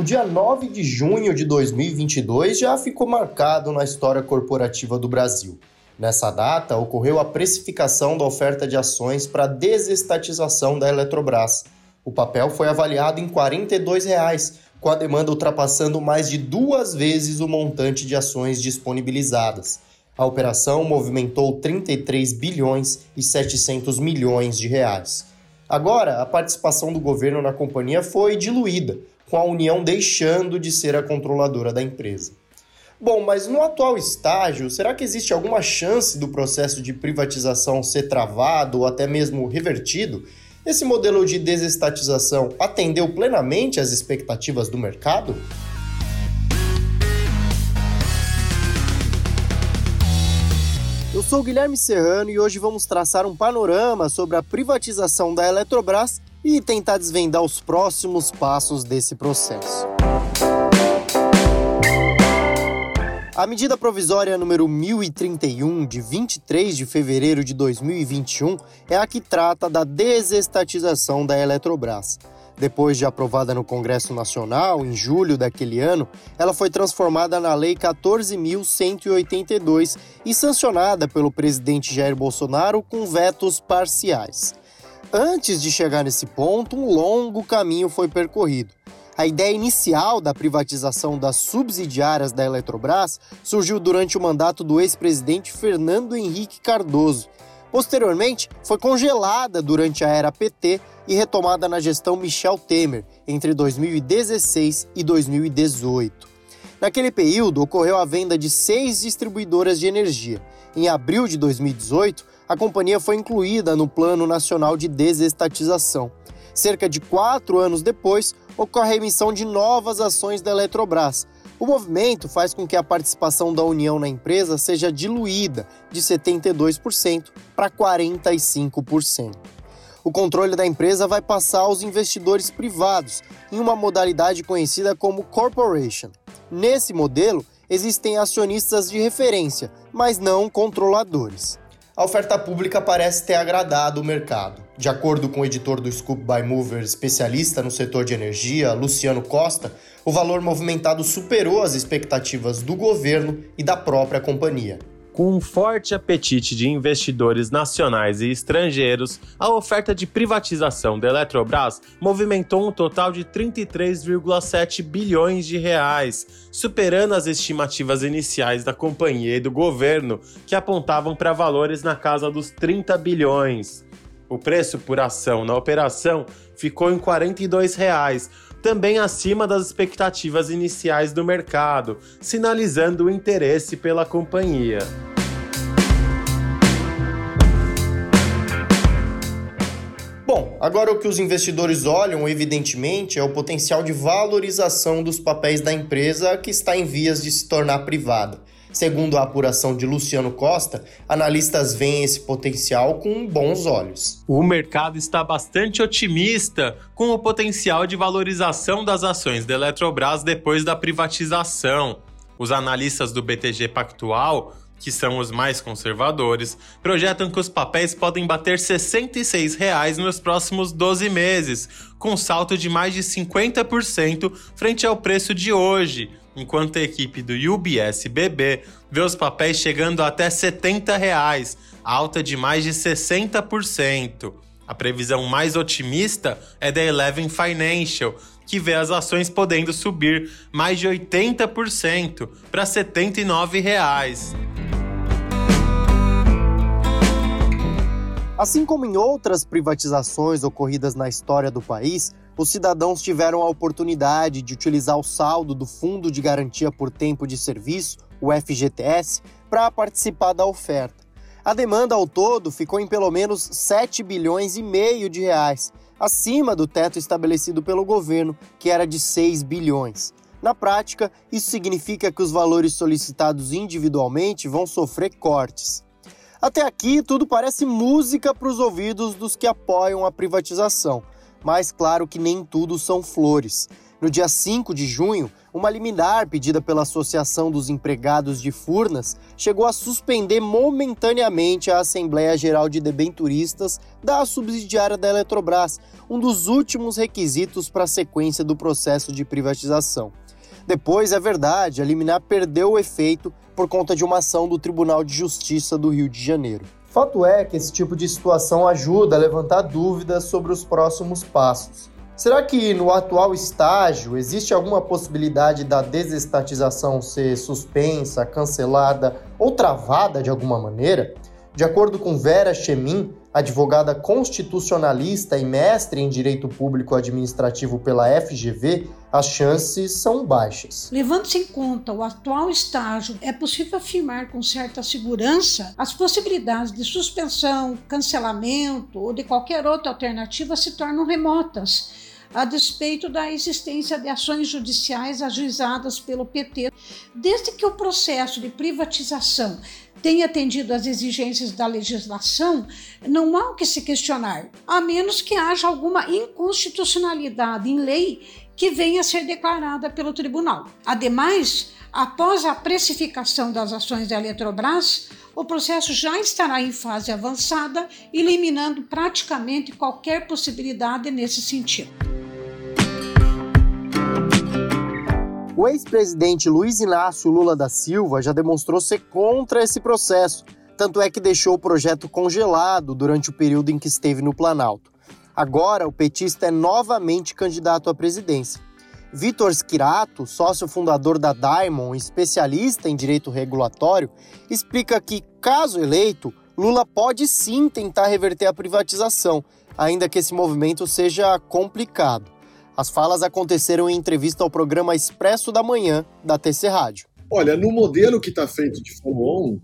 O dia 9 de junho de 2022 já ficou marcado na história corporativa do Brasil. Nessa data, ocorreu a precificação da oferta de ações para desestatização da Eletrobras. O papel foi avaliado em 42 reais, com a demanda ultrapassando mais de duas vezes o montante de ações disponibilizadas. A operação movimentou 33 bilhões e 700 milhões de reais. Agora, a participação do governo na companhia foi diluída, com a União deixando de ser a controladora da empresa. Bom, mas no atual estágio, será que existe alguma chance do processo de privatização ser travado ou até mesmo revertido? Esse modelo de desestatização atendeu plenamente às expectativas do mercado? Eu sou Guilherme Serrano e hoje vamos traçar um panorama sobre a privatização da Eletrobras e tentar desvendar os próximos passos desse processo. A medida provisória número 1031, de 23 de fevereiro de 2021, é a que trata da desestatização da Eletrobras. Depois de aprovada no Congresso Nacional, em julho daquele ano, ela foi transformada na Lei 14.182 e sancionada pelo presidente Jair Bolsonaro com vetos parciais. Antes de chegar nesse ponto, um longo caminho foi percorrido. A ideia inicial da privatização das subsidiárias da Eletrobras surgiu durante o mandato do ex-presidente Fernando Henrique Cardoso. Posteriormente, foi congelada durante a era PT e retomada na gestão Michel Temer entre 2016 e 2018. Naquele período, ocorreu a venda de seis distribuidoras de energia. Em abril de 2018, a companhia foi incluída no Plano Nacional de Desestatização. Cerca de quatro anos depois, ocorre a emissão de novas ações da Eletrobras. O movimento faz com que a participação da União na empresa seja diluída de 72% para 45%. O controle da empresa vai passar aos investidores privados, em uma modalidade conhecida como corporation. Nesse modelo, existem acionistas de referência, mas não controladores a oferta pública parece ter agradado o mercado. De acordo com o editor do Scoop by Mover, especialista no setor de energia, Luciano Costa, o valor movimentado superou as expectativas do governo e da própria companhia. Com um forte apetite de investidores nacionais e estrangeiros, a oferta de privatização da Eletrobras movimentou um total de 33,7 bilhões de reais, superando as estimativas iniciais da companhia e do governo, que apontavam para valores na casa dos 30 bilhões. O preço por ação na operação ficou em 42 reais, também acima das expectativas iniciais do mercado, sinalizando o interesse pela companhia. Agora o que os investidores olham, evidentemente, é o potencial de valorização dos papéis da empresa que está em vias de se tornar privada. Segundo a apuração de Luciano Costa, analistas veem esse potencial com bons olhos. O mercado está bastante otimista com o potencial de valorização das ações da Eletrobras depois da privatização. Os analistas do BTG Pactual que são os mais conservadores, projetam que os papéis podem bater 66 reais nos próximos 12 meses, com salto de mais de 50% frente ao preço de hoje, enquanto a equipe do UBS BB vê os papéis chegando até 70 reais, alta de mais de 60%. A previsão mais otimista é da Eleven Financial, que vê as ações podendo subir mais de 80% para 79 reais. Assim como em outras privatizações ocorridas na história do país, os cidadãos tiveram a oportunidade de utilizar o saldo do Fundo de Garantia por Tempo de Serviço, o FGTS, para participar da oferta. A demanda ao todo ficou em pelo menos 7 bilhões e meio de reais, acima do teto estabelecido pelo governo, que era de 6 bilhões. Na prática, isso significa que os valores solicitados individualmente vão sofrer cortes. Até aqui, tudo parece música para os ouvidos dos que apoiam a privatização, mas claro que nem tudo são flores. No dia 5 de junho, uma liminar pedida pela Associação dos Empregados de Furnas chegou a suspender momentaneamente a Assembleia Geral de Debenturistas da subsidiária da Eletrobras, um dos últimos requisitos para a sequência do processo de privatização. Depois, é verdade, a liminar perdeu o efeito por conta de uma ação do Tribunal de Justiça do Rio de Janeiro. Fato é que esse tipo de situação ajuda a levantar dúvidas sobre os próximos passos. Será que no atual estágio existe alguma possibilidade da desestatização ser suspensa, cancelada ou travada de alguma maneira? De acordo com Vera Chemin, advogada constitucionalista e mestre em Direito Público Administrativo pela FGV, as chances são baixas. Levando-se em conta o atual estágio, é possível afirmar com certa segurança as possibilidades de suspensão, cancelamento ou de qualquer outra alternativa se tornam remotas a despeito da existência de ações judiciais ajuizadas pelo PT, desde que o processo de privatização tenha atendido às exigências da legislação, não há o que se questionar, a menos que haja alguma inconstitucionalidade em lei que venha a ser declarada pelo tribunal. Ademais, após a precificação das ações da Eletrobras, o processo já estará em fase avançada, eliminando praticamente qualquer possibilidade nesse sentido. O ex-presidente Luiz Inácio Lula da Silva já demonstrou ser contra esse processo, tanto é que deixou o projeto congelado durante o período em que esteve no Planalto. Agora, o petista é novamente candidato à presidência. Vitor Schirato, sócio fundador da Diamond, especialista em direito regulatório, explica que, caso eleito, Lula pode sim tentar reverter a privatização, ainda que esse movimento seja complicado. As falas aconteceram em entrevista ao programa Expresso da Manhã, da TC Rádio. Olha, no modelo que está feito de follow-on,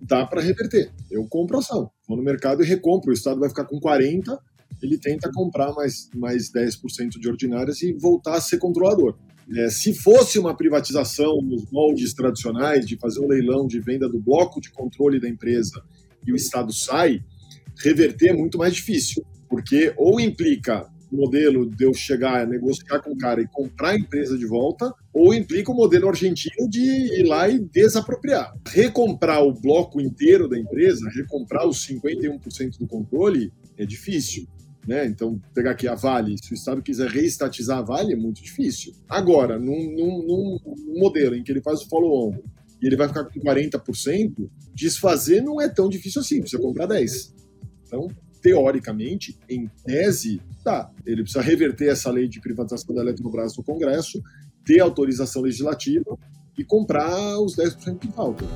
dá para reverter. Eu compro ação. Vou no mercado e recompro. O Estado vai ficar com 40%, ele tenta comprar mais, mais 10% de ordinárias e voltar a ser controlador. É, se fosse uma privatização nos moldes tradicionais, de fazer um leilão de venda do bloco de controle da empresa e o Estado sai, reverter é muito mais difícil, porque ou implica modelo de eu chegar, negociar com o cara e comprar a empresa de volta, ou implica o modelo argentino de ir lá e desapropriar. Recomprar o bloco inteiro da empresa, recomprar os 51% do controle, é difícil. Né? Então, pegar aqui a Vale, se o Estado quiser reestatizar a Vale, é muito difícil. Agora, num, num, num modelo em que ele faz o follow-on e ele vai ficar com 40%, desfazer não é tão difícil assim, precisa comprar 10%. Então, teoricamente, em tese, tá. Ele precisa reverter essa lei de privatização da Eletrobras no Congresso, ter autorização legislativa e comprar os 10% que faltam.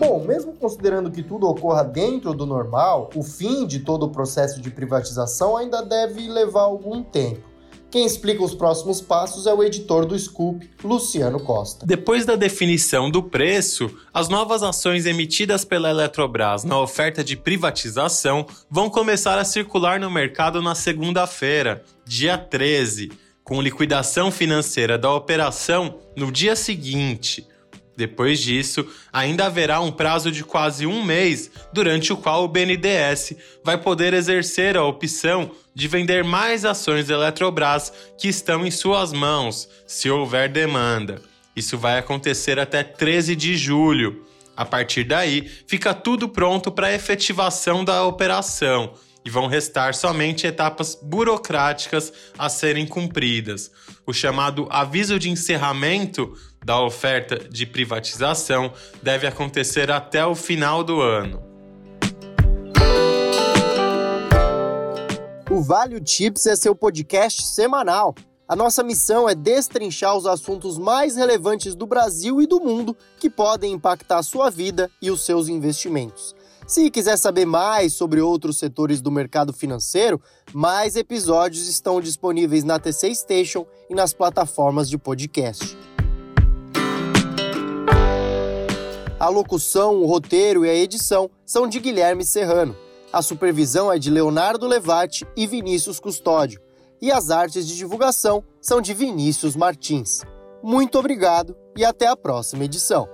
Bom, mesmo considerando que tudo ocorra dentro do normal, o fim de todo o processo de privatização ainda deve levar algum tempo. Quem explica os próximos passos é o editor do Scoop, Luciano Costa. Depois da definição do preço, as novas ações emitidas pela Eletrobras na oferta de privatização vão começar a circular no mercado na segunda-feira, dia 13, com liquidação financeira da operação no dia seguinte. Depois disso, ainda haverá um prazo de quase um mês, durante o qual o BNDES vai poder exercer a opção de vender mais ações da Eletrobras que estão em suas mãos, se houver demanda. Isso vai acontecer até 13 de julho. A partir daí, fica tudo pronto para a efetivação da operação e vão restar somente etapas burocráticas a serem cumpridas. O chamado aviso de encerramento da oferta de privatização deve acontecer até o final do ano. O Vale Tips é seu podcast semanal. A nossa missão é destrinchar os assuntos mais relevantes do Brasil e do mundo que podem impactar sua vida e os seus investimentos. Se quiser saber mais sobre outros setores do mercado financeiro, mais episódios estão disponíveis na TC Station e nas plataformas de podcast. A locução, o roteiro e a edição são de Guilherme Serrano. A supervisão é de Leonardo Levati e Vinícius Custódio. E as artes de divulgação são de Vinícius Martins. Muito obrigado e até a próxima edição.